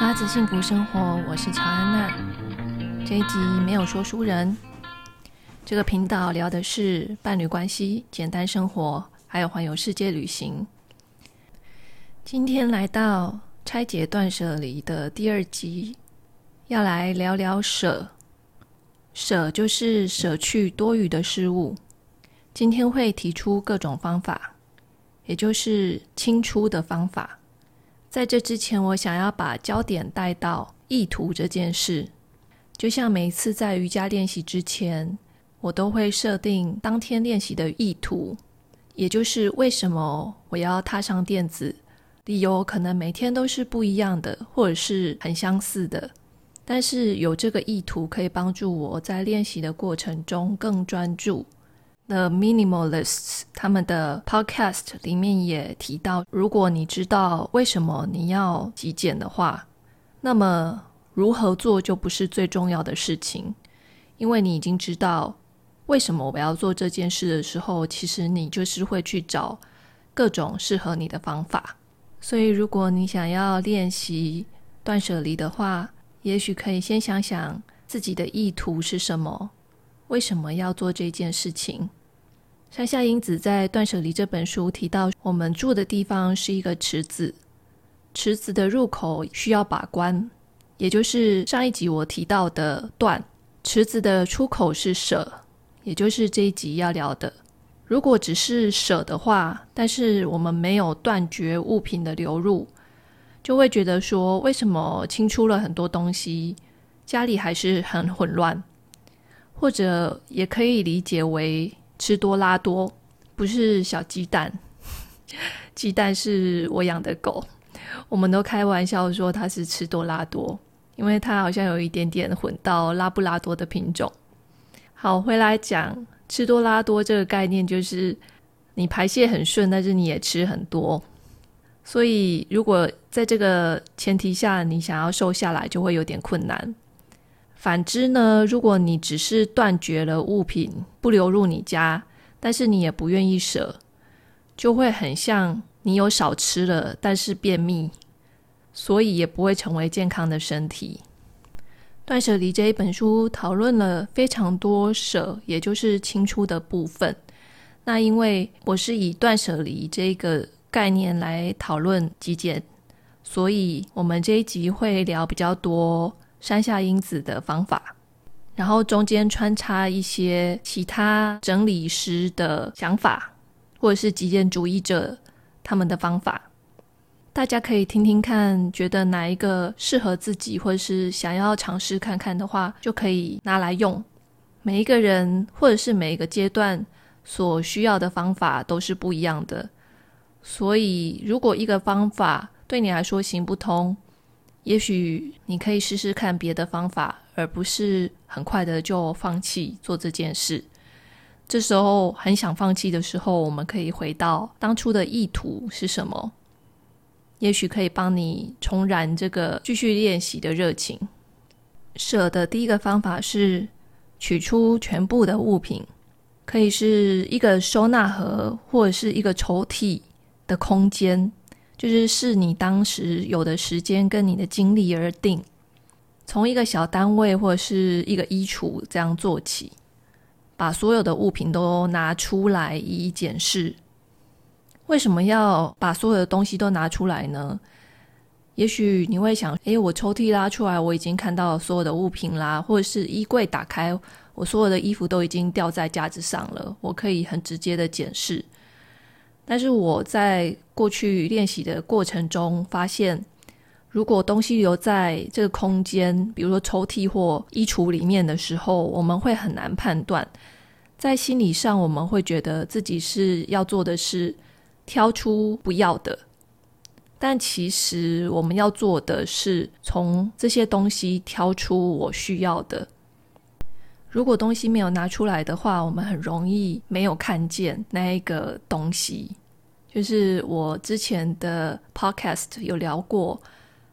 拉子幸福生活，我是乔安娜。这一集没有说书人。这个频道聊的是伴侣关系、简单生活，还有环游世界旅行。今天来到拆解断舍离的第二集，要来聊聊舍。舍就是舍去多余的事物。今天会提出各种方法，也就是清出的方法。在这之前，我想要把焦点带到意图这件事。就像每次在瑜伽练习之前，我都会设定当天练习的意图，也就是为什么我要踏上垫子。理由可能每天都是不一样的，或者是很相似的。但是有这个意图，可以帮助我在练习的过程中更专注。The Minimalists 他们的 Podcast 里面也提到，如果你知道为什么你要极简的话，那么如何做就不是最重要的事情，因为你已经知道为什么我要做这件事的时候，其实你就是会去找各种适合你的方法。所以，如果你想要练习断舍离的话，也许可以先想想自己的意图是什么，为什么要做这件事情。山下英子在《断舍离》这本书提到，我们住的地方是一个池子，池子的入口需要把关，也就是上一集我提到的“断”。池子的出口是“舍”，也就是这一集要聊的。如果只是舍的话，但是我们没有断绝物品的流入，就会觉得说，为什么清出了很多东西，家里还是很混乱？或者也可以理解为。吃多拉多不是小鸡蛋，鸡蛋是我养的狗，我们都开玩笑说它是吃多拉多，因为它好像有一点点混到拉布拉多的品种。好，回来讲吃多拉多这个概念，就是你排泄很顺，但是你也吃很多，所以如果在这个前提下，你想要瘦下来，就会有点困难。反之呢，如果你只是断绝了物品不流入你家，但是你也不愿意舍，就会很像你有少吃了，但是便秘，所以也不会成为健康的身体。断舍离这一本书讨论了非常多舍，也就是清出的部分。那因为我是以断舍离这个概念来讨论极简，所以我们这一集会聊比较多。山下英子的方法，然后中间穿插一些其他整理师的想法，或者是极简主义者他们的方法，大家可以听听看，觉得哪一个适合自己，或者是想要尝试看看的话，就可以拿来用。每一个人或者是每一个阶段所需要的方法都是不一样的，所以如果一个方法对你来说行不通，也许你可以试试看别的方法，而不是很快的就放弃做这件事。这时候很想放弃的时候，我们可以回到当初的意图是什么？也许可以帮你重燃这个继续练习的热情。舍的第一个方法是取出全部的物品，可以是一个收纳盒，或者是一个抽屉的空间。就是视你当时有的时间跟你的精力而定，从一个小单位或者是一个衣橱这样做起，把所有的物品都拿出来一一检视。为什么要把所有的东西都拿出来呢？也许你会想，诶，我抽屉拉出来，我已经看到所有的物品啦，或者是衣柜打开，我所有的衣服都已经吊在架子上了，我可以很直接的检视。但是我在过去练习的过程中发现，如果东西留在这个空间，比如说抽屉或衣橱里面的时候，我们会很难判断。在心理上，我们会觉得自己是要做的是挑出不要的，但其实我们要做的是从这些东西挑出我需要的。如果东西没有拿出来的话，我们很容易没有看见那一个东西。就是我之前的 podcast 有聊过，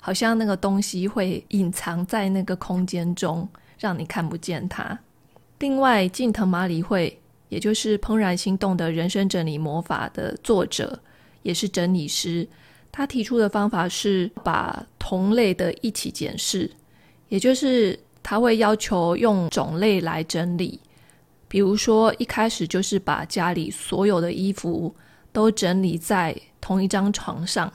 好像那个东西会隐藏在那个空间中，让你看不见它。另外，近藤麻里惠，也就是《怦然心动的人生整理魔法》的作者，也是整理师，他提出的方法是把同类的一起检视，也就是他会要求用种类来整理。比如说，一开始就是把家里所有的衣服都整理在同一张床上，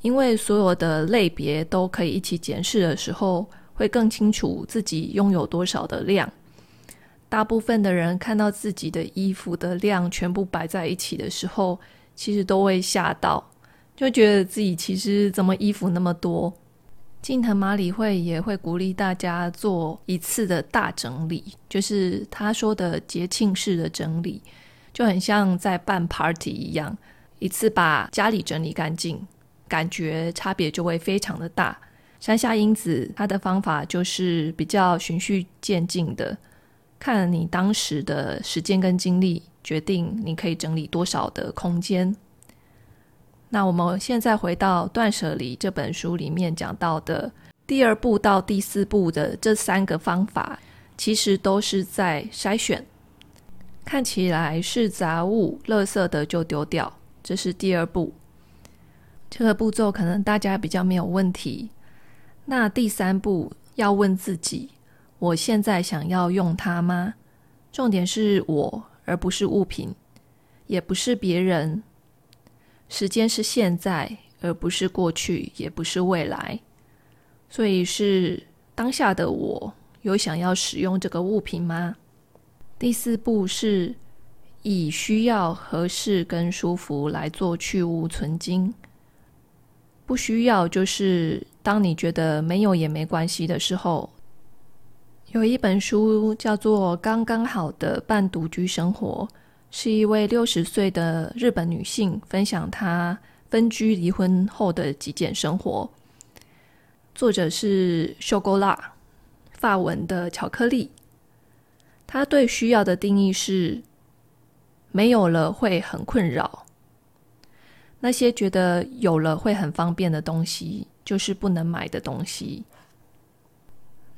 因为所有的类别都可以一起检视的时候，会更清楚自己拥有多少的量。大部分的人看到自己的衣服的量全部摆在一起的时候，其实都会吓到，就觉得自己其实怎么衣服那么多。近藤麻理惠也会鼓励大家做一次的大整理，就是他说的节庆式的整理，就很像在办 party 一样，一次把家里整理干净，感觉差别就会非常的大。山下英子她的方法就是比较循序渐进的，看你当时的时间跟精力，决定你可以整理多少的空间。那我们现在回到《断舍离》这本书里面讲到的第二步到第四步的这三个方法，其实都是在筛选。看起来是杂物、垃圾的就丢掉，这是第二步。这个步骤可能大家比较没有问题。那第三步要问自己：我现在想要用它吗？重点是我，而不是物品，也不是别人。时间是现在，而不是过去，也不是未来，所以是当下的我有想要使用这个物品吗？第四步是以需要、合适跟舒服来做去物存菁。不需要就是当你觉得没有也没关系的时候。有一本书叫做《刚刚好的半独居生活》。是一位六十岁的日本女性分享她分居离婚后的极简生活。作者是秀勾拉，法文的巧克力。她对需要的定义是：没有了会很困扰。那些觉得有了会很方便的东西，就是不能买的东西。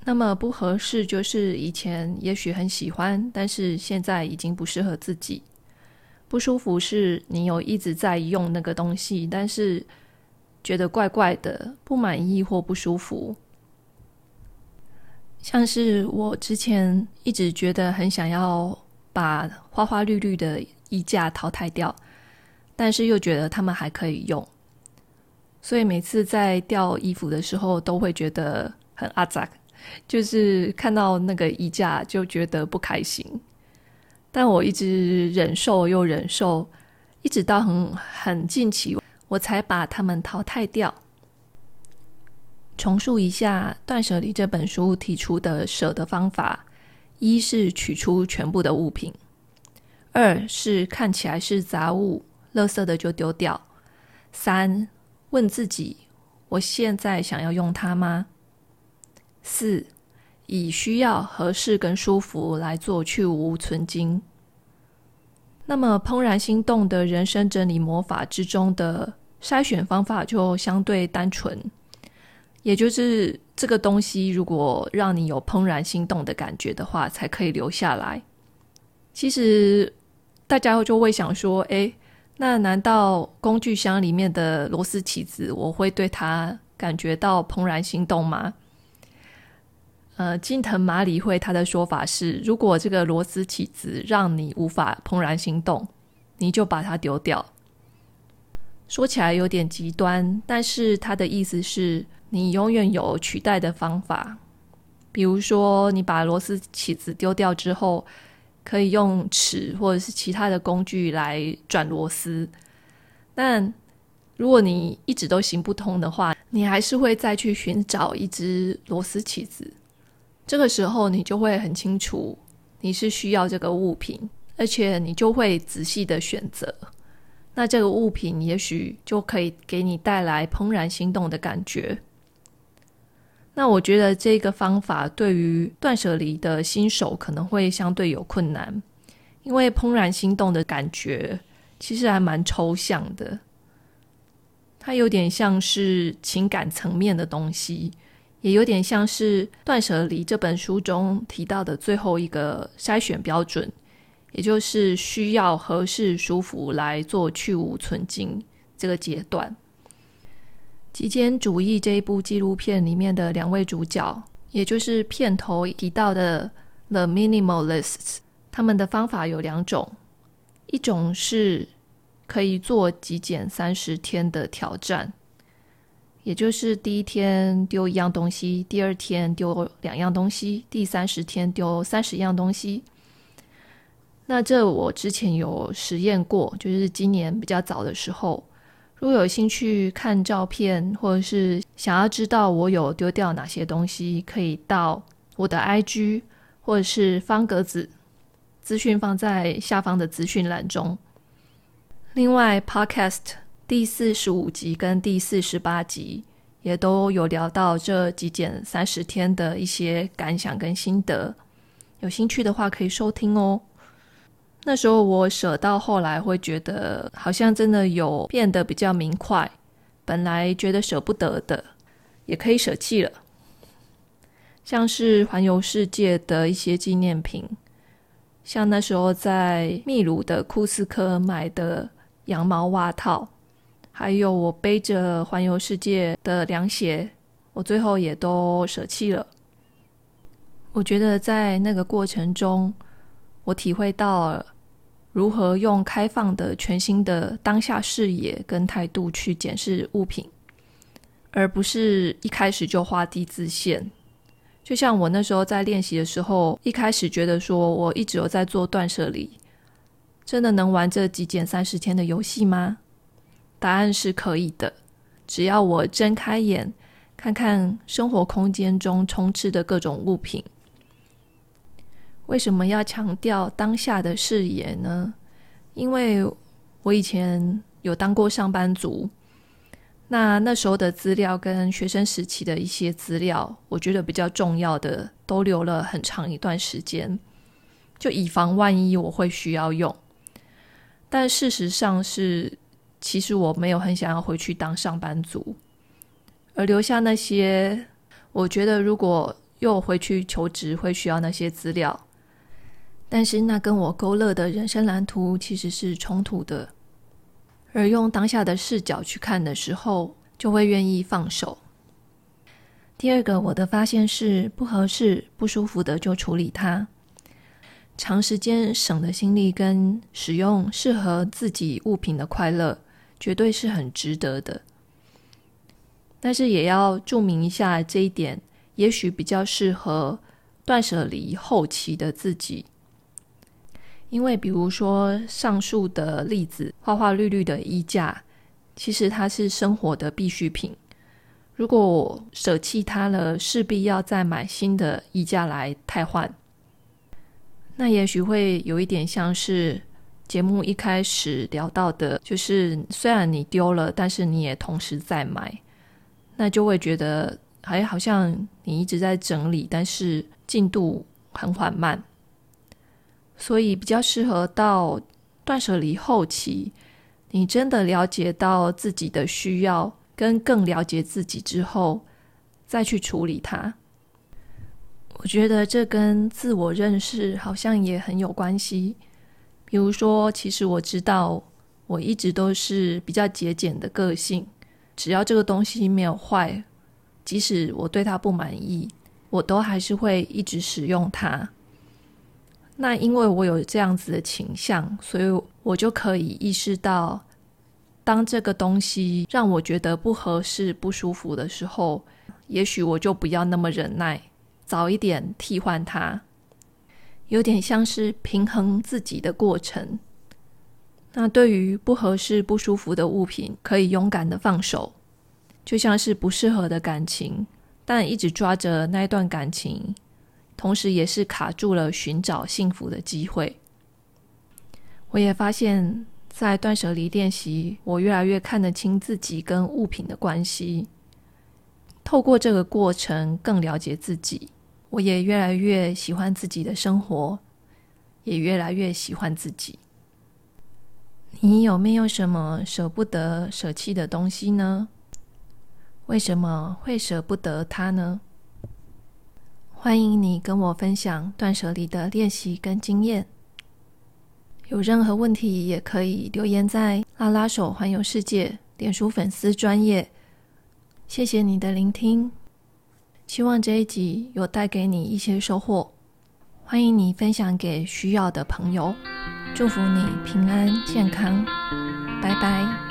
那么不合适，就是以前也许很喜欢，但是现在已经不适合自己。不舒服是你有一直在用那个东西，但是觉得怪怪的，不满意或不舒服。像是我之前一直觉得很想要把花花绿绿的衣架淘汰掉，但是又觉得它们还可以用，所以每次在吊衣服的时候都会觉得很阿杂。就是看到那个衣架就觉得不开心，但我一直忍受又忍受，一直到很很近期，我才把它们淘汰掉。重述一下《断舍离》这本书提出的舍的方法：一是取出全部的物品；二是看起来是杂物、垃圾的就丢掉；三问自己：我现在想要用它吗？四，以需要、合适跟舒服来做去芜存菁。那么，怦然心动的人生整理魔法之中的筛选方法就相对单纯，也就是这个东西如果让你有怦然心动的感觉的话，才可以留下来。其实大家就会想说：“哎，那难道工具箱里面的螺丝起子，我会对它感觉到怦然心动吗？”呃，近藤麻理惠他的说法是：如果这个螺丝起子让你无法怦然心动，你就把它丢掉。说起来有点极端，但是他的意思是你永远有取代的方法。比如说，你把螺丝起子丢掉之后，可以用尺或者是其他的工具来转螺丝。但如果你一直都行不通的话，你还是会再去寻找一只螺丝起子。这个时候，你就会很清楚你是需要这个物品，而且你就会仔细的选择。那这个物品也许就可以给你带来怦然心动的感觉。那我觉得这个方法对于断舍离的新手可能会相对有困难，因为怦然心动的感觉其实还蛮抽象的，它有点像是情感层面的东西。也有点像是《断舍离》这本书中提到的最后一个筛选标准，也就是需要、合适、舒服来做去芜存菁这个阶段。极简主义这一部纪录片里面的两位主角，也就是片头提到的 The Minimalists，他们的方法有两种，一种是可以做极简三十天的挑战，也就是第一天丢一样东西，第二天丢两样东西，第三十天丢三十样东西。那这我之前有实验过，就是今年比较早的时候。如果有兴趣看照片，或者是想要知道我有丢掉哪些东西，可以到我的 IG 或者是方格子，资讯放在下方的资讯栏中。另外，Podcast 第四十五集跟第四十八集也都有聊到这极简三十天的一些感想跟心得，有兴趣的话可以收听哦。那时候我舍到后来会觉得，好像真的有变得比较明快。本来觉得舍不得的，也可以舍弃了。像是环游世界的一些纪念品，像那时候在秘鲁的库斯科买的羊毛袜套，还有我背着环游世界的凉鞋，我最后也都舍弃了。我觉得在那个过程中，我体会到了。如何用开放的、全新的当下视野跟态度去检视物品，而不是一开始就画地自限。就像我那时候在练习的时候，一开始觉得说我一直有在做断舍离，真的能玩这极简三十天的游戏吗？答案是可以的，只要我睁开眼，看看生活空间中充斥的各种物品。为什么要强调当下的视野呢？因为我以前有当过上班族，那那时候的资料跟学生时期的一些资料，我觉得比较重要的都留了很长一段时间，就以防万一我会需要用。但事实上是，其实我没有很想要回去当上班族，而留下那些我觉得如果又回去求职会需要那些资料。但是那跟我勾勒的人生蓝图其实是冲突的，而用当下的视角去看的时候，就会愿意放手。第二个，我的发现是不合适、不舒服的就处理它，长时间省的心力跟使用适合自己物品的快乐，绝对是很值得的。但是也要注明一下这一点，也许比较适合断舍离后期的自己。因为，比如说上述的例子，花花绿绿的衣架，其实它是生活的必需品。如果我舍弃它了，势必要再买新的衣架来替换。那也许会有一点像是节目一开始聊到的，就是虽然你丢了，但是你也同时在买，那就会觉得还好像你一直在整理，但是进度很缓慢。所以比较适合到断舍离后期，你真的了解到自己的需要，跟更了解自己之后，再去处理它。我觉得这跟自我认识好像也很有关系。比如说，其实我知道我一直都是比较节俭的个性，只要这个东西没有坏，即使我对它不满意，我都还是会一直使用它。那因为我有这样子的倾向，所以我就可以意识到，当这个东西让我觉得不合适、不舒服的时候，也许我就不要那么忍耐，早一点替换它，有点像是平衡自己的过程。那对于不合适、不舒服的物品，可以勇敢的放手，就像是不适合的感情，但一直抓着那段感情。同时，也是卡住了寻找幸福的机会。我也发现，在断舍离练习，我越来越看得清自己跟物品的关系。透过这个过程，更了解自己。我也越来越喜欢自己的生活，也越来越喜欢自己。你有没有什么舍不得舍弃的东西呢？为什么会舍不得它呢？欢迎你跟我分享断舍离的练习跟经验。有任何问题也可以留言在拉拉手环游世界脸书粉丝专业，谢谢你的聆听，希望这一集有带给你一些收获。欢迎你分享给需要的朋友，祝福你平安健康，拜拜。